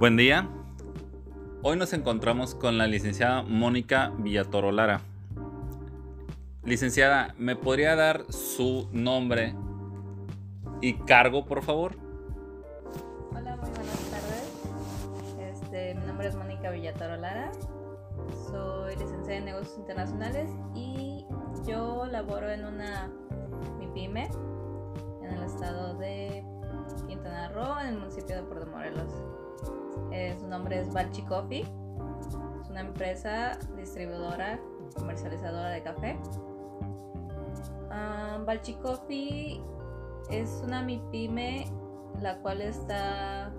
Buen día. Hoy nos encontramos con la licenciada Mónica Villatoro Lara. Licenciada, ¿me podría dar su nombre y cargo, por favor? Hola, muy buenas tardes. Este, mi nombre es Mónica Villatoro Lara. Soy licenciada en negocios internacionales y yo laboro en una MIPYME en el estado de Quintana Roo, en el municipio de Puerto Morelos. Eh, su nombre es Balchi Coffee. Es una empresa distribuidora, comercializadora de café. Uh, Balchi Coffee es una MIPYME la cual está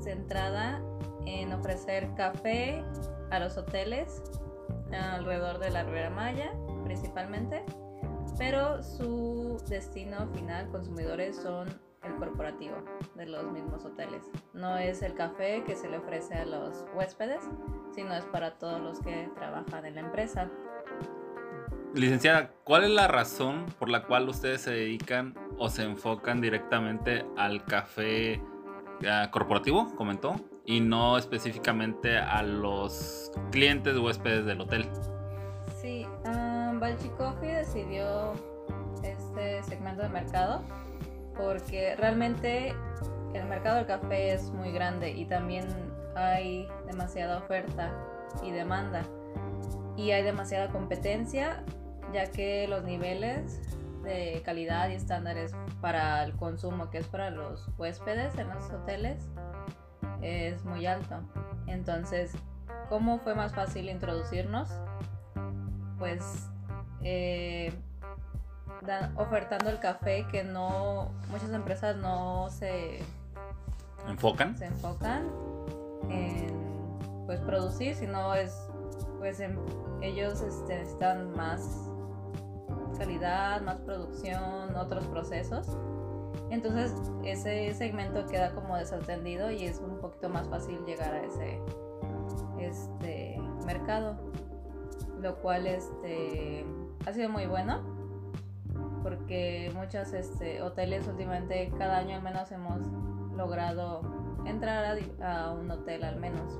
centrada en ofrecer café a los hoteles alrededor de la Ribera Maya principalmente, pero su destino final consumidores son corporativo de los mismos hoteles. No es el café que se le ofrece a los huéspedes, sino es para todos los que trabajan en la empresa. Licenciada, ¿cuál es la razón por la cual ustedes se dedican o se enfocan directamente al café eh, corporativo, comentó, y no específicamente a los clientes huéspedes del hotel? Sí, um, Coffee decidió este segmento de mercado porque realmente el mercado del café es muy grande y también hay demasiada oferta y demanda y hay demasiada competencia ya que los niveles de calidad y estándares para el consumo que es para los huéspedes en los hoteles es muy alto entonces ¿cómo fue más fácil introducirnos? pues eh, ofertando el café que no muchas empresas no se enfocan se enfocan en pues producir sino es pues ellos este, están más calidad más producción otros procesos. Entonces ese segmento queda como desatendido y es un poquito más fácil llegar a ese este mercado lo cual este ha sido muy bueno porque muchos este, hoteles últimamente cada año al menos hemos logrado entrar a, un hotel al menos.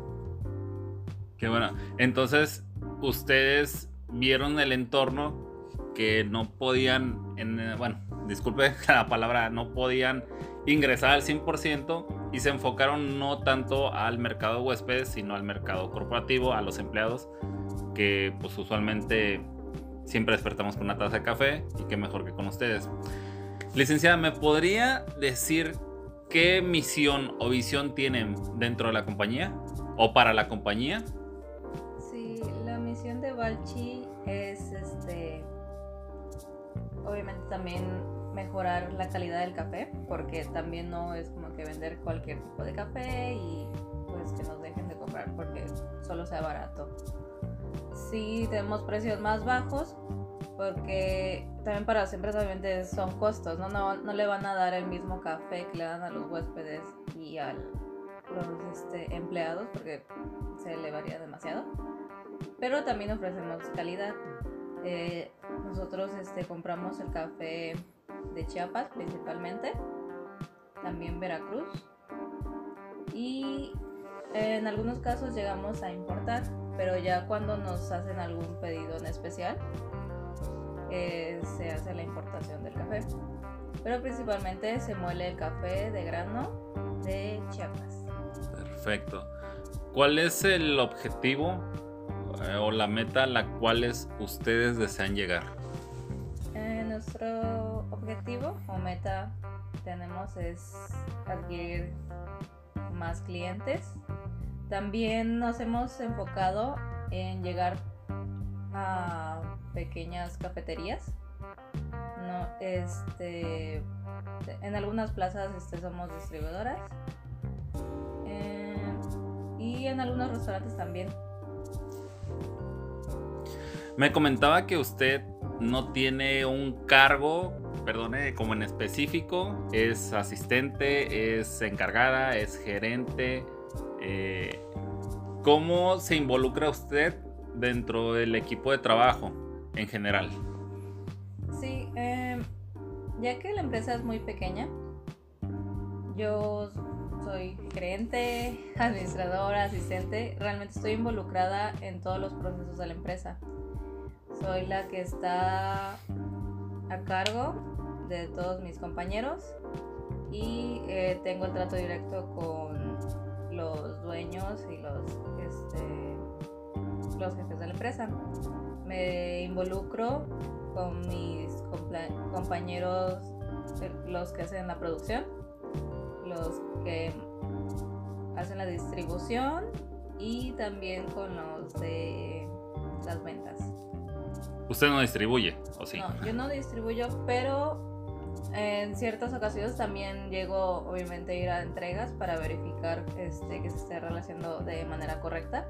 Qué bueno. Entonces, ustedes vieron el entorno que no podían, en, bueno, disculpe la palabra, no podían ingresar al 100% y se enfocaron no tanto al mercado de huéspedes, sino al mercado corporativo, a los empleados, que pues usualmente Siempre despertamos con una taza de café y qué mejor que con ustedes. Licenciada, ¿me podría decir qué misión o visión tienen dentro de la compañía o para la compañía? Sí, la misión de Balchi es este obviamente también mejorar la calidad del café, porque también no es como que vender cualquier tipo de café y pues que nos dejen de comprar porque solo sea barato sí tenemos precios más bajos porque también para las empresas son costos, ¿no? No, no le van a dar el mismo café que le dan a los huéspedes y a los este, empleados porque se elevaría demasiado. Pero también ofrecemos calidad. Eh, nosotros este, compramos el café de Chiapas principalmente, también Veracruz y en algunos casos llegamos a importar pero ya cuando nos hacen algún pedido en especial, eh, se hace la importación del café. Pero principalmente se muele el café de grano de Chiapas. Perfecto. ¿Cuál es el objetivo eh, o la meta a la cual ustedes desean llegar? Eh, nuestro objetivo o meta tenemos es adquirir más clientes también nos hemos enfocado en llegar a pequeñas cafeterías. Este, en algunas plazas este, somos distribuidoras eh, y en algunos restaurantes también. Me comentaba que usted no tiene un cargo, perdone, como en específico, es asistente, es encargada, es gerente, eh, ¿Cómo se involucra usted dentro del equipo de trabajo en general? Sí, em, ya que la empresa es muy pequeña, yo soy gerente, administradora, asistente. Realmente estoy involucrada en todos los procesos de la empresa. Soy la que está a cargo de todos mis compañeros y eh, tengo el trato directo con los dueños y los, este, los jefes de la empresa. Me involucro con mis compañeros, eh, los que hacen la producción, los que hacen la distribución y también con los de las ventas. ¿Usted no distribuye o sí? No, yo no distribuyo, pero en ciertas ocasiones también llego obviamente a ir a entregas para verificar este, que se esté relacionando de manera correcta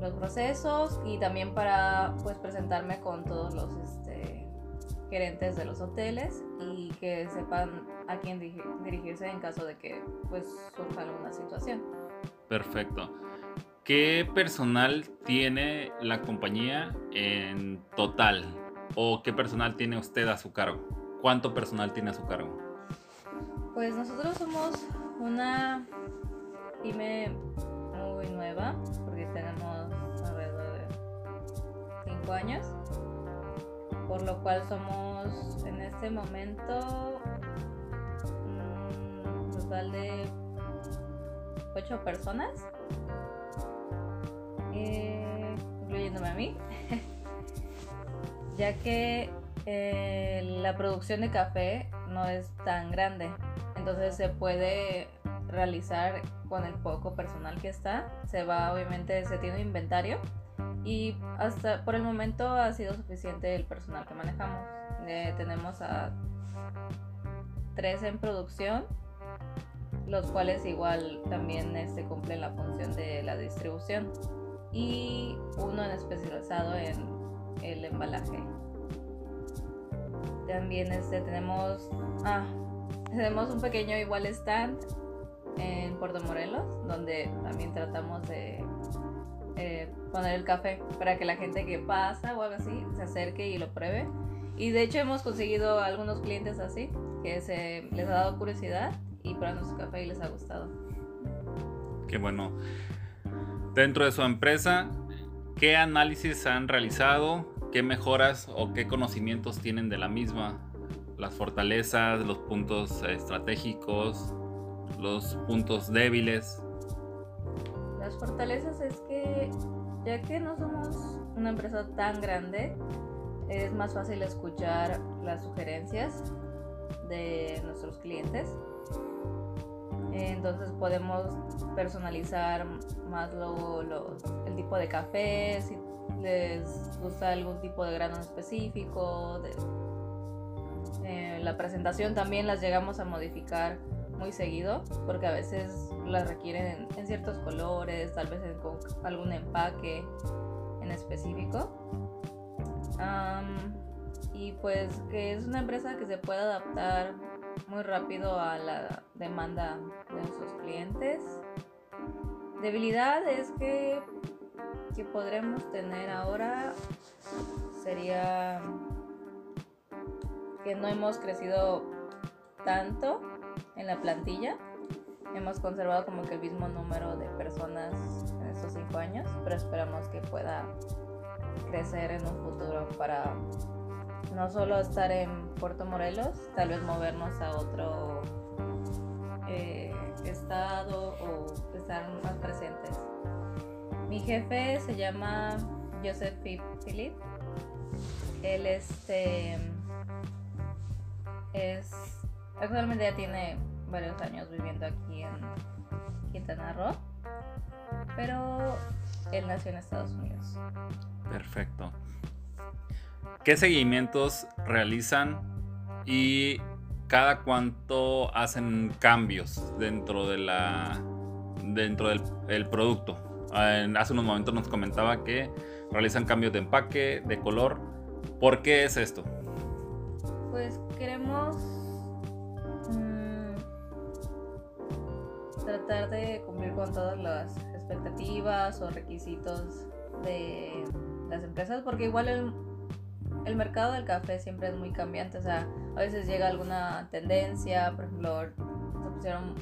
los procesos y también para pues presentarme con todos los este, gerentes de los hoteles y que sepan a quién dirigirse en caso de que pues surja alguna situación. Perfecto. ¿Qué personal tiene la compañía en total? ¿O qué personal tiene usted a su cargo? ¿Cuánto personal tiene a su cargo? Pues nosotros somos una pyme muy nueva, porque tenemos alrededor de 5 años, por lo cual somos en este momento un total de 8 personas, eh, incluyéndome a mí, ya que eh, la producción de café no es tan grande, entonces se puede realizar con el poco personal que está. Se va, obviamente, se tiene un inventario y hasta por el momento ha sido suficiente el personal que manejamos. Eh, tenemos a tres en producción, los cuales igual también este, cumplen la función de la distribución y uno en especializado en el embalaje también este, tenemos, ah, tenemos un pequeño igual stand en Puerto Morelos, donde también tratamos de eh, poner el café para que la gente que pasa o algo así se acerque y lo pruebe. Y de hecho hemos conseguido algunos clientes así, que se les ha dado curiosidad y prueban su café y les ha gustado. Qué bueno. Dentro de su empresa, ¿qué análisis han realizado qué mejoras o qué conocimientos tienen de la misma, las fortalezas, los puntos estratégicos, los puntos débiles. Las fortalezas es que ya que no somos una empresa tan grande, es más fácil escuchar las sugerencias de nuestros clientes. Entonces podemos personalizar más luego el tipo de café, si les gusta algún tipo de grano específico. Eh, la presentación también las llegamos a modificar muy seguido porque a veces las requieren en, ciertos colores, tal vez con algún empaque en específico. y pues que es una empresa que se puede adaptar muy rápido a la demanda de nuestros clientes. Debilidad es que que podremos tener ahora sería que no hemos crecido tanto en la plantilla. Hemos conservado como que el mismo número de personas en estos cinco años, pero esperamos que pueda crecer en un futuro para no solo estar en Puerto Morelos, tal vez movernos a otro eh, estado o estar más presentes. Mi jefe se llama Joseph Philip. Él este es actualmente ya tiene varios años viviendo aquí en Quintana Roo, pero él nació en Estados Unidos. Perfecto. ¿Qué seguimientos realizan y cada cuánto hacen cambios dentro de la dentro del producto? Hace unos momentos nos comentaba que realizan cambios de empaque, de color. ¿Por qué es esto? Pues queremos mm, tratar de cumplir con todas las expectativas o requisitos de las empresas, porque igual el, el mercado del café siempre es muy cambiante, o sea, a veces llega alguna tendencia, por ejemplo, se pusieron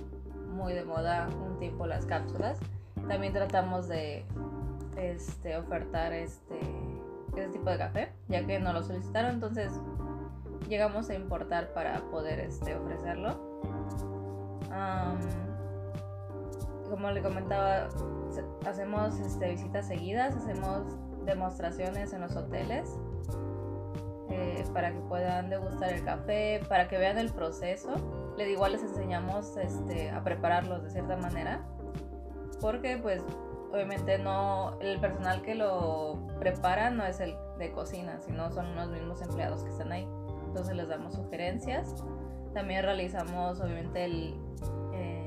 muy de moda un tiempo las cápsulas. También tratamos de este, ofertar este, ese tipo de café, ya que nos lo solicitaron, entonces llegamos a importar para poder este, ofrecerlo. como le comentaba, hacemos este, visitas seguidas, hacemos demostraciones en los hoteles eh, para que puedan degustar el café, para que vean el proceso. Le igual les enseñamos este, a prepararlos de cierta manera, porque pues obviamente no, el personal que lo prepara no es el de cocina, sino son los mismos empleados que están ahí. Entonces les damos sugerencias. También realizamos obviamente el, eh,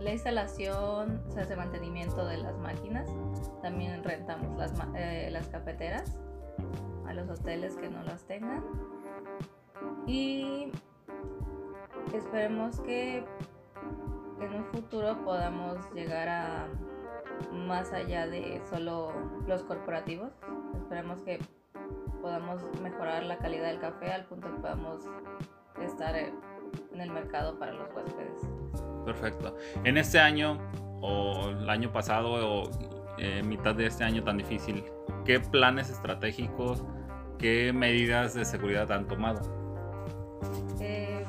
la instalación, se hace mantenimiento de las máquinas. También rentamos las, eh, las cafeteras a los hoteles que no las tengan. Y esperemos que en un futuro podamos llegar a más allá de solo los corporativos. Esperemos que podamos mejorar la calidad del café al punto que podamos estar en el mercado para los huéspedes. Perfecto. En este año o el año pasado o eh, mitad de este año tan difícil, ¿qué planes estratégicos, qué medidas de seguridad han tomado? Eh,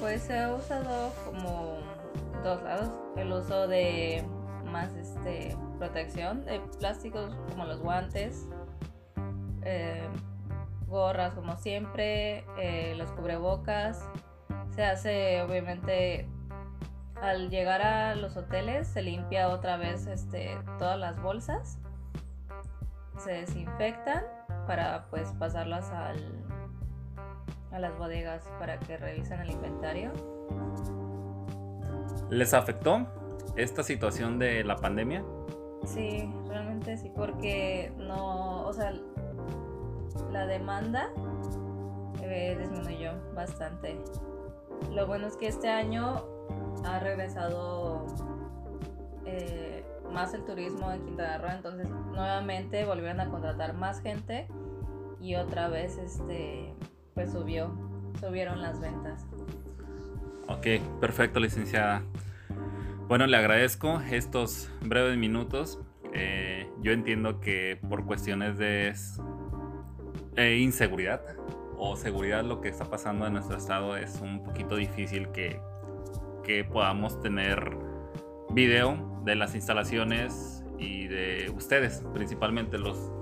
pues se ha usado como dos lados el uso de más este protección de plásticos como los guantes eh, gorras como siempre eh, los cubrebocas. Se hace obviamente al llegar a los hoteles se limpia otra vez este todas las bolsas. Se desinfectan para pues pasarlas al, a las bodegas para que revisen el inventario ¿Les afectó esta situación de la pandemia? Sí, realmente sí, porque no, o sea, la demanda eh, disminuyó bastante. Lo bueno es que este año ha regresado eh, más el turismo en Quintana Roo, entonces nuevamente volvieron a contratar más gente y otra vez este pues subió, subieron las ventas. Ok, perfecto, licenciada. Bueno, le agradezco estos breves minutos. Eh, yo entiendo que por cuestiones de eh, inseguridad o seguridad lo que está pasando en nuestro estado es un poquito difícil que, que podamos tener video de las instalaciones y de ustedes, principalmente los,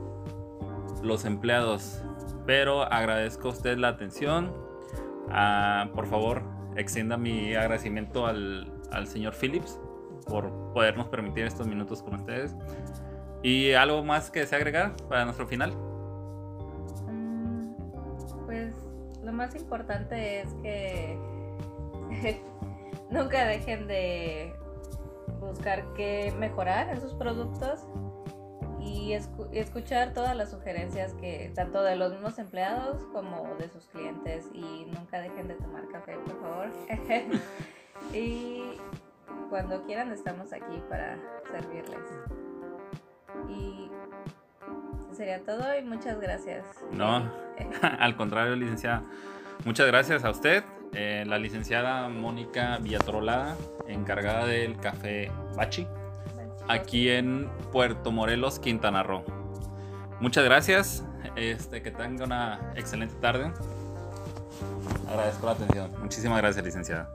los empleados. Pero agradezco a usted la atención. Ah, por favor, extienda mi agradecimiento al, señor Phillips por podernos permitir estos minutos con ustedes. ¿Y algo más que desea agregar para nuestro final? Mm, pues lo más importante es que nunca dejen de buscar qué mejorar en sus productos y, escuchar todas las sugerencias que tanto de los mismos empleados como de sus clientes y nunca dejen de tomar café, por favor. y cuando quieran estamos aquí para servirles. Y sería todo y muchas gracias. No, al contrario, licenciada. Muchas gracias a usted, eh, la licenciada Mónica Villatrolada, encargada del café Bachi aquí en Puerto Morelos, Quintana Roo. Muchas gracias. Este, que tenga una excelente tarde. Agradezco la atención. Muchísimas gracias, licenciada.